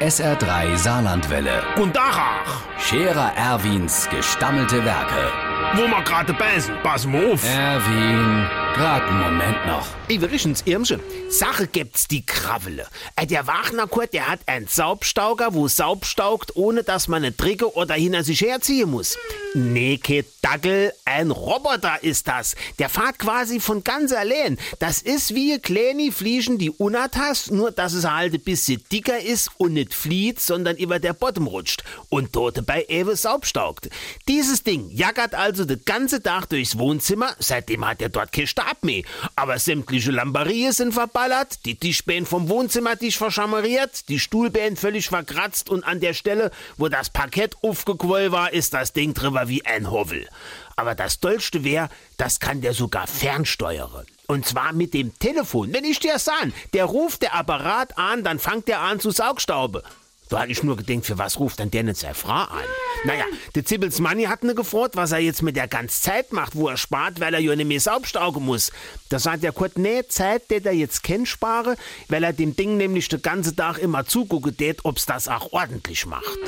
SR3 Saarlandwelle. Und Dachach, Scherer Erwins gestammelte Werke. wo wir gerade beißen, pass mal auf. Erwin, grad einen Moment noch. Iverichens Irmsche, Sache gibt's die Kravele. Äh, Der Wachnerkurt, der hat einen Saubstauger, wo Saub staugt, ohne dass man eine Tricke oder hinter sich herziehen muss. Nee, kein Dackel, ein Roboter ist das. Der fährt quasi von ganz allein. Das ist wie kleine Fliegen, die unatas, nur dass es halt ein bisschen dicker ist und nicht flieht, sondern über der Bottom rutscht und dort dabei eben Saubstaugt. Dieses Ding jackert also den ganzen Tag durchs Wohnzimmer, seitdem hat er dort keinen Stab mehr. Aber sämtliche Lambarien sind verballert, die Tischbein vom Wohnzimmertisch verschammeriert, die Stuhlbein völlig verkratzt und an der Stelle, wo das Parkett aufgequollen war, ist das Ding drüber wie ein Hovel. Aber das Dollste wär, das kann der sogar fernsteuern. Und zwar mit dem Telefon. Wenn ich dir sah, der ruft der Apparat an, dann fangt der an zu Saugstaube. Da hatte ich nur gedacht, für was ruft dann der nicht seine Frau an? Naja, der Zibbels Manni hat ne gefragt, was er jetzt mit der ganzen Zeit macht, wo er spart, weil er ja nicht mehr Saubstaugen muss. Da sagt der Kurt, nee, Zeit, der er jetzt kennt, spare, weil er dem Ding nämlich den ganzen Tag immer zugucken tät, ob's das auch ordentlich macht.